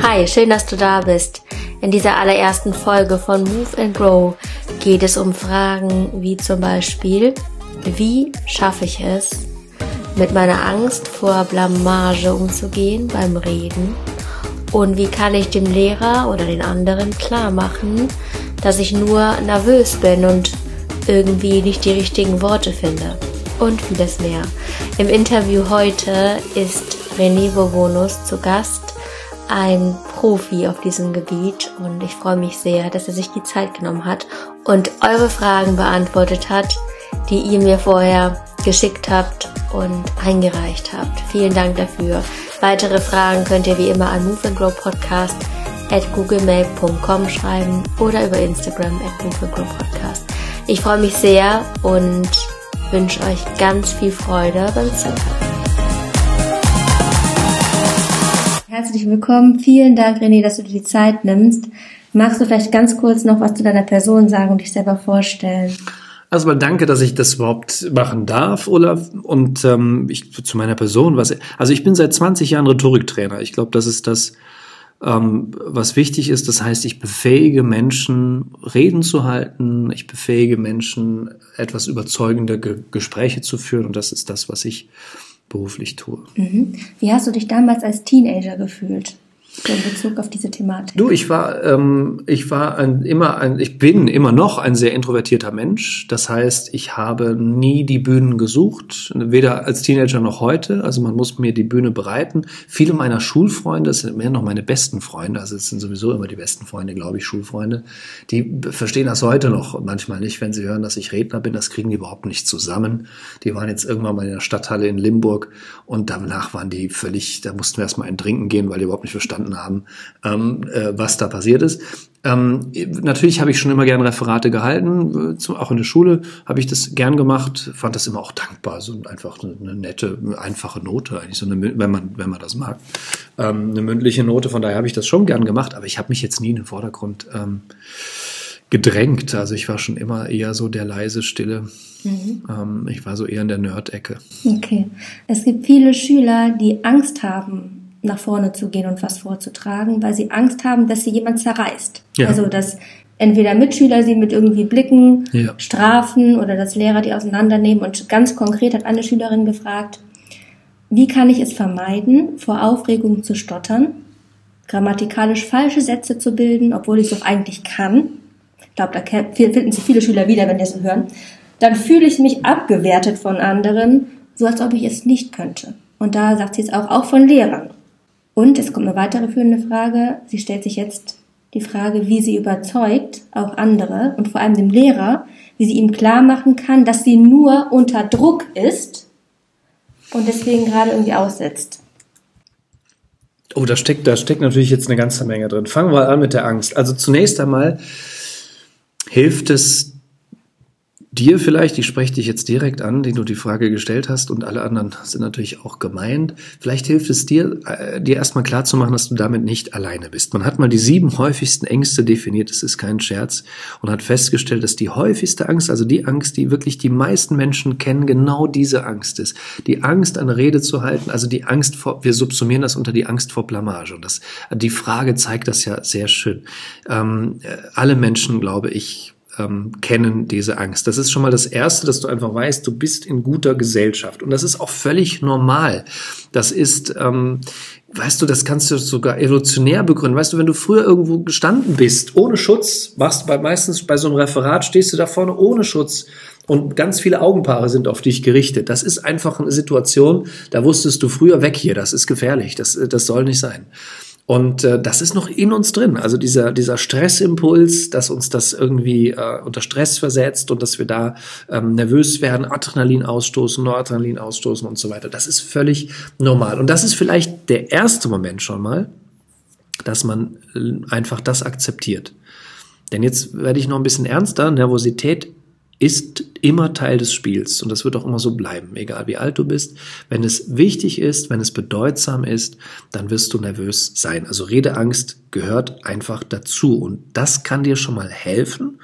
Hi, schön, dass du da bist. In dieser allerersten Folge von Move and Grow geht es um Fragen wie zum Beispiel, wie schaffe ich es, mit meiner Angst vor Blamage umzugehen beim Reden und wie kann ich dem Lehrer oder den anderen klar machen, dass ich nur nervös bin und irgendwie nicht die richtigen Worte finde und vieles mehr. Im Interview heute ist René Bobonus zu Gast ein Profi auf diesem Gebiet und ich freue mich sehr, dass er sich die Zeit genommen hat und eure Fragen beantwortet hat, die ihr mir vorher geschickt habt und eingereicht habt. Vielen Dank dafür. Weitere Fragen könnt ihr wie immer an Move and Grow Podcast at googlemail.com schreiben oder über Instagram at Move and Grow Podcast. Ich freue mich sehr und wünsche euch ganz viel Freude beim Zuhören. Herzlich willkommen. Vielen Dank, René, dass du dir die Zeit nimmst. Magst du vielleicht ganz kurz noch was zu deiner Person sagen und dich selber vorstellen? Also mal danke, dass ich das überhaupt machen darf, Olaf. Und ähm, ich zu meiner Person, was also ich bin seit 20 Jahren Rhetoriktrainer. Ich glaube, das ist das, ähm, was wichtig ist. Das heißt, ich befähige Menschen, Reden zu halten. Ich befähige Menschen, etwas überzeugende Ge Gespräche zu führen. Und das ist das, was ich beruflich tue. Mhm. Wie hast du dich damals als Teenager gefühlt? In Bezug auf diese Thematik? Du, ich war, ähm, ich war ein, immer ein, ich bin immer noch ein sehr introvertierter Mensch. Das heißt, ich habe nie die Bühnen gesucht, weder als Teenager noch heute. Also man muss mir die Bühne bereiten. Viele meiner Schulfreunde, das sind mehr noch meine besten Freunde, also es sind sowieso immer die besten Freunde, glaube ich, Schulfreunde, die verstehen das heute noch manchmal nicht, wenn sie hören, dass ich Redner bin. Das kriegen die überhaupt nicht zusammen. Die waren jetzt irgendwann mal in der Stadthalle in Limburg und danach waren die völlig, da mussten wir erstmal ein Trinken gehen, weil die überhaupt nicht verstanden verstanden haben, ähm, äh, was da passiert ist. Ähm, natürlich habe ich schon immer gern Referate gehalten, äh, auch in der Schule habe ich das gern gemacht, fand das immer auch dankbar, so einfach eine, eine nette, einfache Note, eigentlich so eine, wenn man, wenn man das mag, ähm, eine mündliche Note. Von daher habe ich das schon gern gemacht, aber ich habe mich jetzt nie in den Vordergrund ähm, gedrängt. Also ich war schon immer eher so der leise, stille. Mhm. Ähm, ich war so eher in der Nerd-Ecke. Okay. Es gibt viele Schüler, die Angst haben nach vorne zu gehen und was vorzutragen, weil sie Angst haben, dass sie jemand zerreißt. Ja. Also dass entweder Mitschüler sie mit irgendwie Blicken ja. strafen oder dass Lehrer die auseinandernehmen. Und ganz konkret hat eine Schülerin gefragt, wie kann ich es vermeiden, vor Aufregung zu stottern, grammatikalisch falsche Sätze zu bilden, obwohl ich es doch eigentlich kann. Ich glaube, da finden sich viele Schüler wieder, wenn die es hören. Dann fühle ich mich abgewertet von anderen, so als ob ich es nicht könnte. Und da sagt sie es auch, auch von Lehrern. Und es kommt eine weitere führende Frage. Sie stellt sich jetzt die Frage, wie sie überzeugt, auch andere und vor allem dem Lehrer, wie sie ihm klar machen kann, dass sie nur unter Druck ist und deswegen gerade irgendwie aussetzt. Oh, da steckt, da steckt natürlich jetzt eine ganze Menge drin. Fangen wir an mit der Angst. Also zunächst einmal hilft es dir vielleicht, ich spreche dich jetzt direkt an, den du die Frage gestellt hast und alle anderen sind natürlich auch gemeint. Vielleicht hilft es dir, äh, dir erstmal klar zu machen, dass du damit nicht alleine bist. Man hat mal die sieben häufigsten Ängste definiert, das ist kein Scherz, und hat festgestellt, dass die häufigste Angst, also die Angst, die wirklich die meisten Menschen kennen, genau diese Angst ist. Die Angst, eine Rede zu halten, also die Angst vor, wir subsumieren das unter die Angst vor Blamage. Und das, die Frage zeigt das ja sehr schön. Ähm, äh, alle Menschen, glaube ich, ähm, kennen diese Angst. Das ist schon mal das Erste, dass du einfach weißt, du bist in guter Gesellschaft. Und das ist auch völlig normal. Das ist, ähm, weißt du, das kannst du sogar evolutionär begründen. Weißt du, wenn du früher irgendwo gestanden bist, ohne Schutz, machst bei, meistens bei so einem Referat, stehst du da vorne ohne Schutz und ganz viele Augenpaare sind auf dich gerichtet. Das ist einfach eine Situation, da wusstest du früher weg hier, das ist gefährlich, das, das soll nicht sein. Und äh, das ist noch in uns drin. Also dieser, dieser Stressimpuls, dass uns das irgendwie äh, unter Stress versetzt und dass wir da ähm, nervös werden, Adrenalin ausstoßen, Noradrenalin ausstoßen und so weiter. Das ist völlig normal. Und das ist vielleicht der erste Moment schon mal, dass man äh, einfach das akzeptiert. Denn jetzt werde ich noch ein bisschen ernster. Nervosität ist immer Teil des Spiels und das wird auch immer so bleiben, egal wie alt du bist. Wenn es wichtig ist, wenn es bedeutsam ist, dann wirst du nervös sein. Also Redeangst gehört einfach dazu und das kann dir schon mal helfen,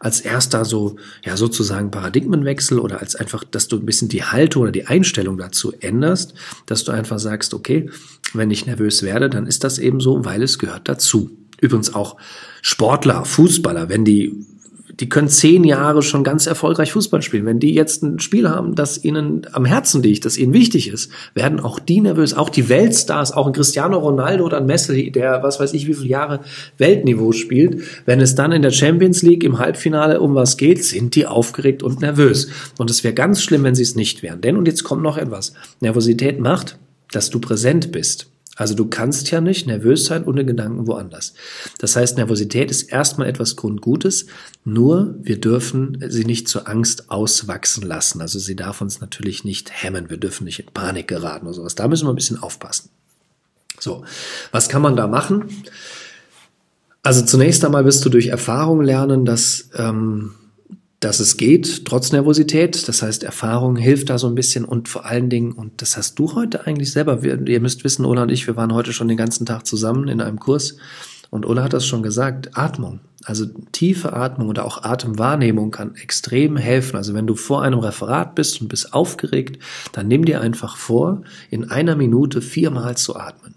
als erster so, ja, sozusagen Paradigmenwechsel oder als einfach, dass du ein bisschen die Haltung oder die Einstellung dazu änderst, dass du einfach sagst, okay, wenn ich nervös werde, dann ist das eben so, weil es gehört dazu. Übrigens auch Sportler, Fußballer, wenn die die können zehn Jahre schon ganz erfolgreich Fußball spielen. Wenn die jetzt ein Spiel haben, das ihnen am Herzen liegt, das ihnen wichtig ist, werden auch die nervös. Auch die Weltstars, auch ein Cristiano Ronaldo oder ein Messi, der was weiß ich wie viele Jahre Weltniveau spielt, wenn es dann in der Champions League im Halbfinale um was geht, sind die aufgeregt und nervös. Und es wäre ganz schlimm, wenn sie es nicht wären. Denn, und jetzt kommt noch etwas, Nervosität macht, dass du präsent bist. Also du kannst ja nicht nervös sein ohne Gedanken woanders. Das heißt, Nervosität ist erstmal etwas Grundgutes, nur wir dürfen sie nicht zur Angst auswachsen lassen. Also sie darf uns natürlich nicht hemmen. Wir dürfen nicht in Panik geraten oder sowas. Da müssen wir ein bisschen aufpassen. So, was kann man da machen? Also zunächst einmal wirst du durch Erfahrung lernen, dass ähm, dass es geht, trotz Nervosität. Das heißt, Erfahrung hilft da so ein bisschen und vor allen Dingen, und das hast du heute eigentlich selber, wir, ihr müsst wissen, Ola und ich, wir waren heute schon den ganzen Tag zusammen in einem Kurs und Ola hat das schon gesagt, Atmung. Also tiefe Atmung oder auch Atemwahrnehmung kann extrem helfen. Also wenn du vor einem Referat bist und bist aufgeregt, dann nimm dir einfach vor, in einer Minute viermal zu atmen.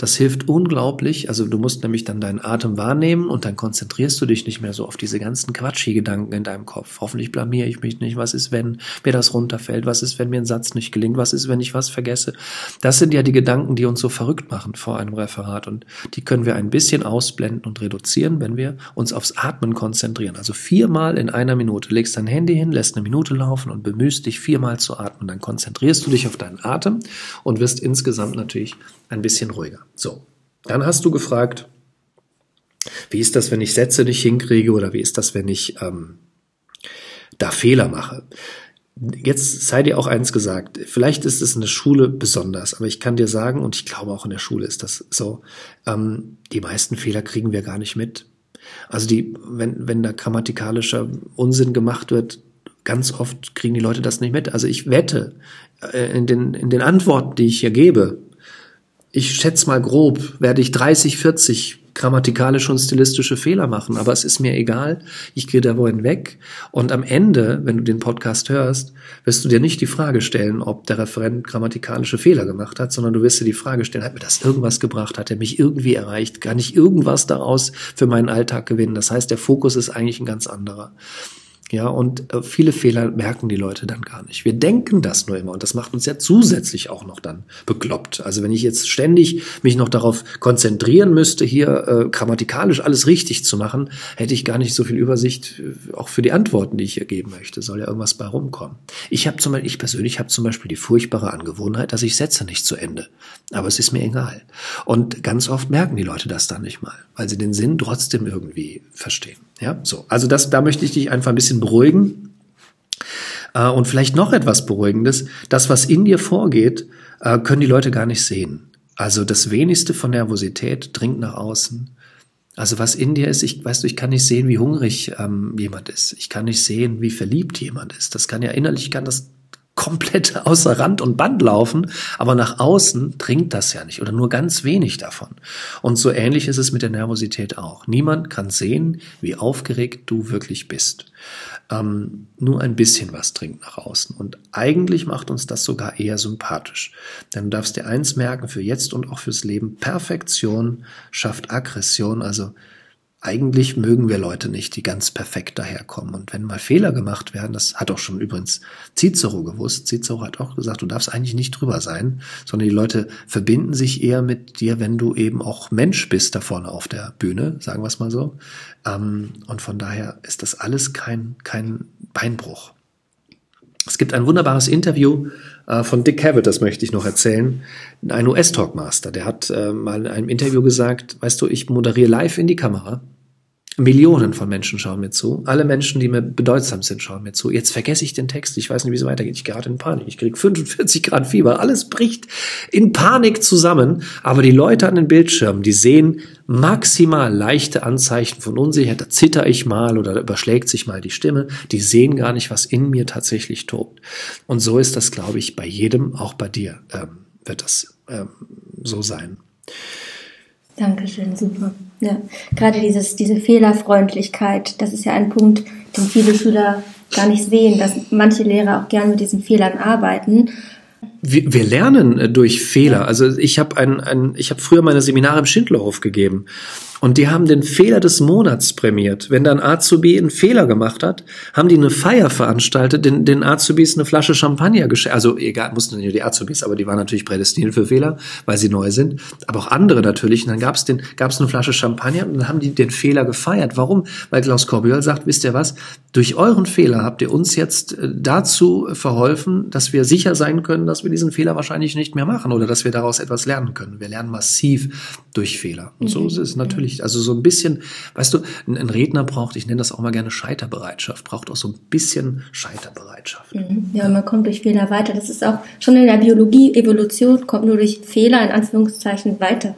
Das hilft unglaublich. Also du musst nämlich dann deinen Atem wahrnehmen und dann konzentrierst du dich nicht mehr so auf diese ganzen Quatschi-Gedanken in deinem Kopf. Hoffentlich blamier ich mich nicht. Was ist, wenn mir das runterfällt? Was ist, wenn mir ein Satz nicht gelingt? Was ist, wenn ich was vergesse? Das sind ja die Gedanken, die uns so verrückt machen vor einem Referat und die können wir ein bisschen ausblenden und reduzieren, wenn wir uns aufs Atmen konzentrieren. Also viermal in einer Minute. Legst dein Handy hin, lässt eine Minute laufen und bemühst dich viermal zu atmen. Dann konzentrierst du dich auf deinen Atem und wirst insgesamt natürlich ein bisschen ruhiger. So, dann hast du gefragt, wie ist das, wenn ich Sätze nicht hinkriege oder wie ist das, wenn ich ähm, da Fehler mache? Jetzt sei dir auch eins gesagt, vielleicht ist es in der Schule besonders, aber ich kann dir sagen, und ich glaube auch in der Schule ist das so, ähm, die meisten Fehler kriegen wir gar nicht mit. Also die, wenn, wenn da grammatikalischer Unsinn gemacht wird, ganz oft kriegen die Leute das nicht mit. Also ich wette, äh, in den, in den Antworten, die ich hier gebe, ich schätze mal grob, werde ich 30, 40 grammatikalische und stilistische Fehler machen, aber es ist mir egal, ich gehe da wohin weg und am Ende, wenn du den Podcast hörst, wirst du dir nicht die Frage stellen, ob der Referent grammatikalische Fehler gemacht hat, sondern du wirst dir die Frage stellen, hat mir das irgendwas gebracht, hat er mich irgendwie erreicht, kann ich irgendwas daraus für meinen Alltag gewinnen? Das heißt, der Fokus ist eigentlich ein ganz anderer. Ja, und äh, viele Fehler merken die Leute dann gar nicht. Wir denken das nur immer und das macht uns ja zusätzlich auch noch dann bekloppt. Also wenn ich jetzt ständig mich noch darauf konzentrieren müsste, hier äh, grammatikalisch alles richtig zu machen, hätte ich gar nicht so viel Übersicht äh, auch für die Antworten, die ich hier geben möchte. Soll ja irgendwas bei rumkommen. Ich habe zum Beispiel, ich persönlich habe zum Beispiel die furchtbare Angewohnheit, dass ich setze nicht zu Ende. Aber es ist mir egal. Und ganz oft merken die Leute das dann nicht mal, weil sie den Sinn trotzdem irgendwie verstehen. Ja, so. Also das, da möchte ich dich einfach ein bisschen beruhigen. Äh, und vielleicht noch etwas Beruhigendes. Das, was in dir vorgeht, äh, können die Leute gar nicht sehen. Also das wenigste von Nervosität dringt nach außen. Also was in dir ist, ich weißt du, ich kann nicht sehen, wie hungrig ähm, jemand ist. Ich kann nicht sehen, wie verliebt jemand ist. Das kann ja innerlich kann das komplett außer Rand und Band laufen, aber nach außen dringt das ja nicht oder nur ganz wenig davon. Und so ähnlich ist es mit der Nervosität auch. Niemand kann sehen, wie aufgeregt du wirklich bist. Ähm, nur ein bisschen was dringt nach außen. Und eigentlich macht uns das sogar eher sympathisch. Denn du darfst dir eins merken, für jetzt und auch fürs Leben, Perfektion schafft Aggression, also eigentlich mögen wir Leute nicht, die ganz perfekt daherkommen. Und wenn mal Fehler gemacht werden, das hat auch schon übrigens Cicero gewusst. Cicero hat auch gesagt, du darfst eigentlich nicht drüber sein, sondern die Leute verbinden sich eher mit dir, wenn du eben auch Mensch bist da vorne auf der Bühne, sagen wir es mal so. Ähm, und von daher ist das alles kein, kein Beinbruch. Es gibt ein wunderbares Interview äh, von Dick Cavett, das möchte ich noch erzählen. Ein US-Talkmaster, der hat äh, mal in einem Interview gesagt, weißt du, ich moderiere live in die Kamera Millionen von Menschen schauen mir zu. Alle Menschen, die mir bedeutsam sind, schauen mir zu. Jetzt vergesse ich den Text. Ich weiß nicht, wie es weitergeht. Ich gerate in Panik. Ich kriege 45 Grad Fieber. Alles bricht in Panik zusammen. Aber die Leute an den Bildschirmen, die sehen maximal leichte Anzeichen von Unsicherheit. Da zitter ich mal oder überschlägt sich mal die Stimme. Die sehen gar nicht, was in mir tatsächlich tobt. Und so ist das, glaube ich, bei jedem, auch bei dir, ähm, wird das ähm, so sein. Dankeschön, super. Ja, gerade dieses, diese Fehlerfreundlichkeit, das ist ja ein Punkt, den viele Schüler gar nicht sehen, dass manche Lehrer auch gern mit diesen Fehlern arbeiten wir, wir lernen äh, durch Fehler. Also ich habe ein, ein, ich habe früher meine Seminare im Schindlerhof gegeben und die haben den Fehler des Monats prämiert. Wenn dann Azubi einen Fehler gemacht hat, haben die eine Feier veranstaltet, den, den Azubis eine Flasche Champagner geschenkt. Also egal, mussten nicht die Azubis, aber die waren natürlich prädestiniert für Fehler, weil sie neu sind. Aber auch andere natürlich. Und dann gab es den, gab es eine Flasche Champagner und dann haben die den Fehler gefeiert. Warum? Weil Klaus Corbiol sagt, wisst ihr was? Durch euren Fehler habt ihr uns jetzt äh, dazu verholfen, dass wir sicher sein können, dass wir diesen Fehler wahrscheinlich nicht mehr machen oder dass wir daraus etwas lernen können. Wir lernen massiv durch Fehler. Und so mhm. ist es natürlich nicht. Also so ein bisschen, weißt du, ein, Redner braucht, ich nenne das auch mal gerne Scheiterbereitschaft, braucht auch so ein bisschen Scheiterbereitschaft. Mhm. Ja, man kommt durch Fehler weiter. Das ist auch schon in der Biologie, Evolution kommt nur durch Fehler in Anführungszeichen weiter.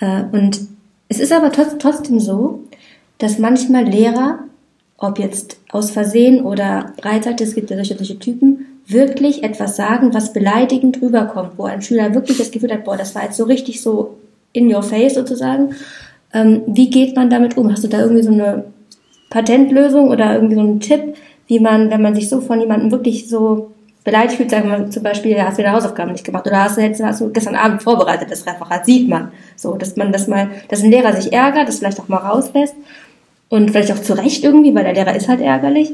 Äh, und es ist aber trotzdem so, dass manchmal Lehrer, ob jetzt aus Versehen oder Breitseite, es gibt ja solche, solche Typen, wirklich etwas sagen, was beleidigend rüberkommt, wo ein Schüler wirklich das Gefühl hat, boah, das war jetzt so richtig so in your face sozusagen. Ähm, wie geht man damit um? Hast du da irgendwie so eine Patentlösung oder irgendwie so einen Tipp, wie man, wenn man sich so von jemandem wirklich so beleidigt fühlt, sagen wir zum Beispiel, hast du deine Hausaufgaben nicht gemacht oder hast du, hast du gestern Abend vorbereitet, das Referat sieht man. So, dass man das mal, dass ein Lehrer sich ärgert, das vielleicht auch mal rauslässt und vielleicht auch zu Recht irgendwie, weil der Lehrer ist halt ärgerlich.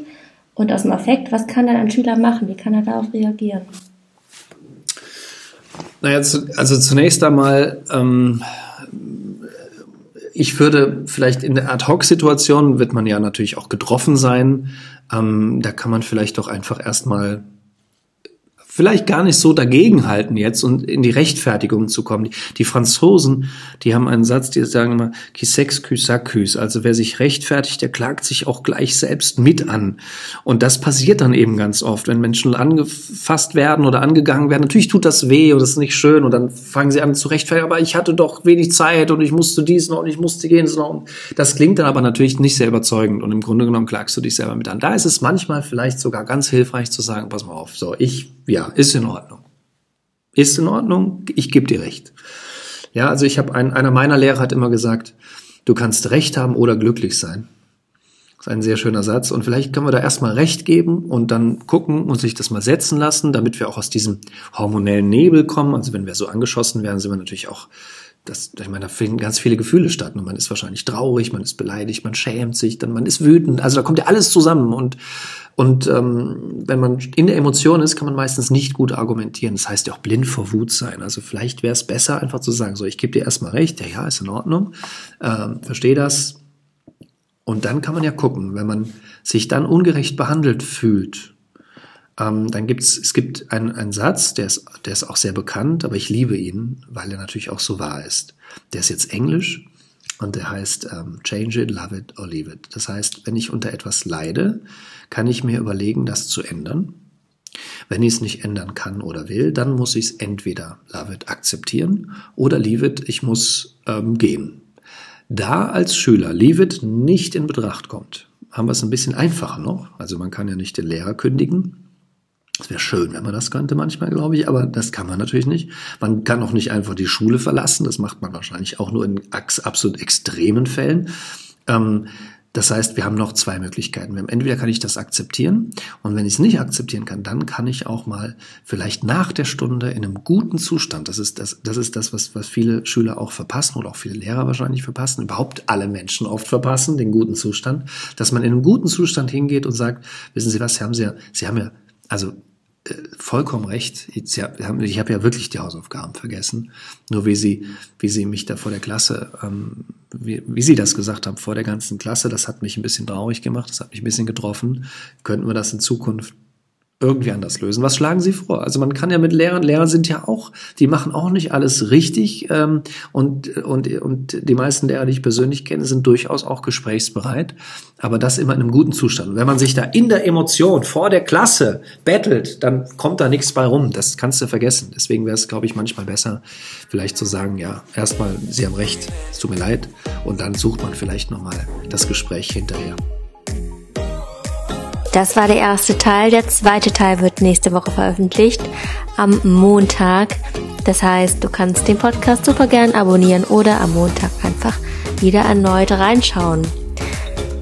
Und aus dem Affekt, was kann dann ein Schüler machen? Wie kann er darauf reagieren? Naja, also zunächst einmal, ähm, ich würde vielleicht in der Ad-Hoc-Situation wird man ja natürlich auch getroffen sein. Ähm, da kann man vielleicht doch einfach erstmal vielleicht gar nicht so dagegenhalten jetzt und in die Rechtfertigung zu kommen. Die, die Franzosen, die haben einen Satz, die sagen immer, qui s'excuse s'accuse. Also wer sich rechtfertigt, der klagt sich auch gleich selbst mit an. Und das passiert dann eben ganz oft, wenn Menschen angefasst werden oder angegangen werden. Natürlich tut das weh und das ist nicht schön und dann fangen sie an zu rechtfertigen, aber ich hatte doch wenig Zeit und ich musste dies noch und ich musste jenes noch. Und das klingt dann aber natürlich nicht sehr überzeugend und im Grunde genommen klagst du dich selber mit an. Da ist es manchmal vielleicht sogar ganz hilfreich zu sagen, pass mal auf, so, ich ja, ist in Ordnung. Ist in Ordnung, ich gebe dir recht. Ja, also ich habe ein, einer meiner Lehrer hat immer gesagt, du kannst recht haben oder glücklich sein. Das ist ein sehr schöner Satz. Und vielleicht können wir da erstmal recht geben und dann gucken und sich das mal setzen lassen, damit wir auch aus diesem hormonellen Nebel kommen. Also wenn wir so angeschossen werden, sind wir natürlich auch das, ich meine, da finden ganz viele Gefühle statt. Und man ist wahrscheinlich traurig, man ist beleidigt, man schämt sich, dann man ist wütend. Also da kommt ja alles zusammen. Und, und ähm, wenn man in der Emotion ist, kann man meistens nicht gut argumentieren. Das heißt ja auch blind vor Wut sein. Also vielleicht wäre es besser, einfach zu sagen, so, ich gebe dir erstmal recht, ja, ja, ist in Ordnung, ähm, verstehe das. Und dann kann man ja gucken, wenn man sich dann ungerecht behandelt fühlt, ähm, dann gibt's, es gibt einen, einen Satz, der ist, der ist auch sehr bekannt, aber ich liebe ihn, weil er natürlich auch so wahr ist. Der ist jetzt Englisch und der heißt ähm, Change it, love it or leave it. Das heißt, wenn ich unter etwas leide, kann ich mir überlegen, das zu ändern. Wenn ich es nicht ändern kann oder will, dann muss ich es entweder love it akzeptieren oder leave it, ich muss ähm, gehen. Da als Schüler leave it nicht in Betracht kommt, haben wir es ein bisschen einfacher noch. Also man kann ja nicht den Lehrer kündigen, es wäre schön, wenn man das könnte manchmal, glaube ich, aber das kann man natürlich nicht. Man kann auch nicht einfach die Schule verlassen. Das macht man wahrscheinlich auch nur in absolut extremen Fällen. Ähm, das heißt, wir haben noch zwei Möglichkeiten. entweder kann ich das akzeptieren und wenn ich es nicht akzeptieren kann, dann kann ich auch mal vielleicht nach der Stunde in einem guten Zustand, das ist das, das ist das, was, was viele Schüler auch verpassen oder auch viele Lehrer wahrscheinlich verpassen, überhaupt alle Menschen oft verpassen, den guten Zustand, dass man in einem guten Zustand hingeht und sagt, wissen Sie was, Sie haben Sie Sie haben ja also äh, vollkommen recht. Ich habe hab ja wirklich die Hausaufgaben vergessen. Nur wie sie, wie sie mich da vor der Klasse, ähm, wie, wie sie das gesagt haben, vor der ganzen Klasse, das hat mich ein bisschen traurig gemacht, das hat mich ein bisschen getroffen. Könnten wir das in Zukunft irgendwie anders lösen. Was schlagen Sie vor? Also man kann ja mit Lehrern, Lehrer sind ja auch, die machen auch nicht alles richtig ähm, und, und, und die meisten Lehrer, die ich persönlich kenne, sind durchaus auch gesprächsbereit, aber das immer in einem guten Zustand. wenn man sich da in der Emotion vor der Klasse bettelt, dann kommt da nichts bei rum. Das kannst du vergessen. Deswegen wäre es, glaube ich, manchmal besser, vielleicht zu sagen, ja, erstmal, Sie haben recht, es tut mir leid und dann sucht man vielleicht nochmal das Gespräch hinterher. Das war der erste Teil. Der zweite Teil wird nächste Woche veröffentlicht, am Montag. Das heißt, du kannst den Podcast super gern abonnieren oder am Montag einfach wieder erneut reinschauen.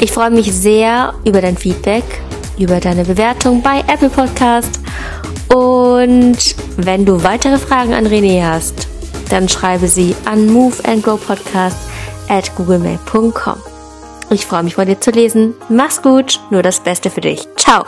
Ich freue mich sehr über dein Feedback, über deine Bewertung bei Apple Podcast. Und wenn du weitere Fragen an René hast, dann schreibe sie an moveandgrowpodcast at googlemail.com. Ich freue mich von dir zu lesen. Mach's gut, nur das Beste für dich. Ciao.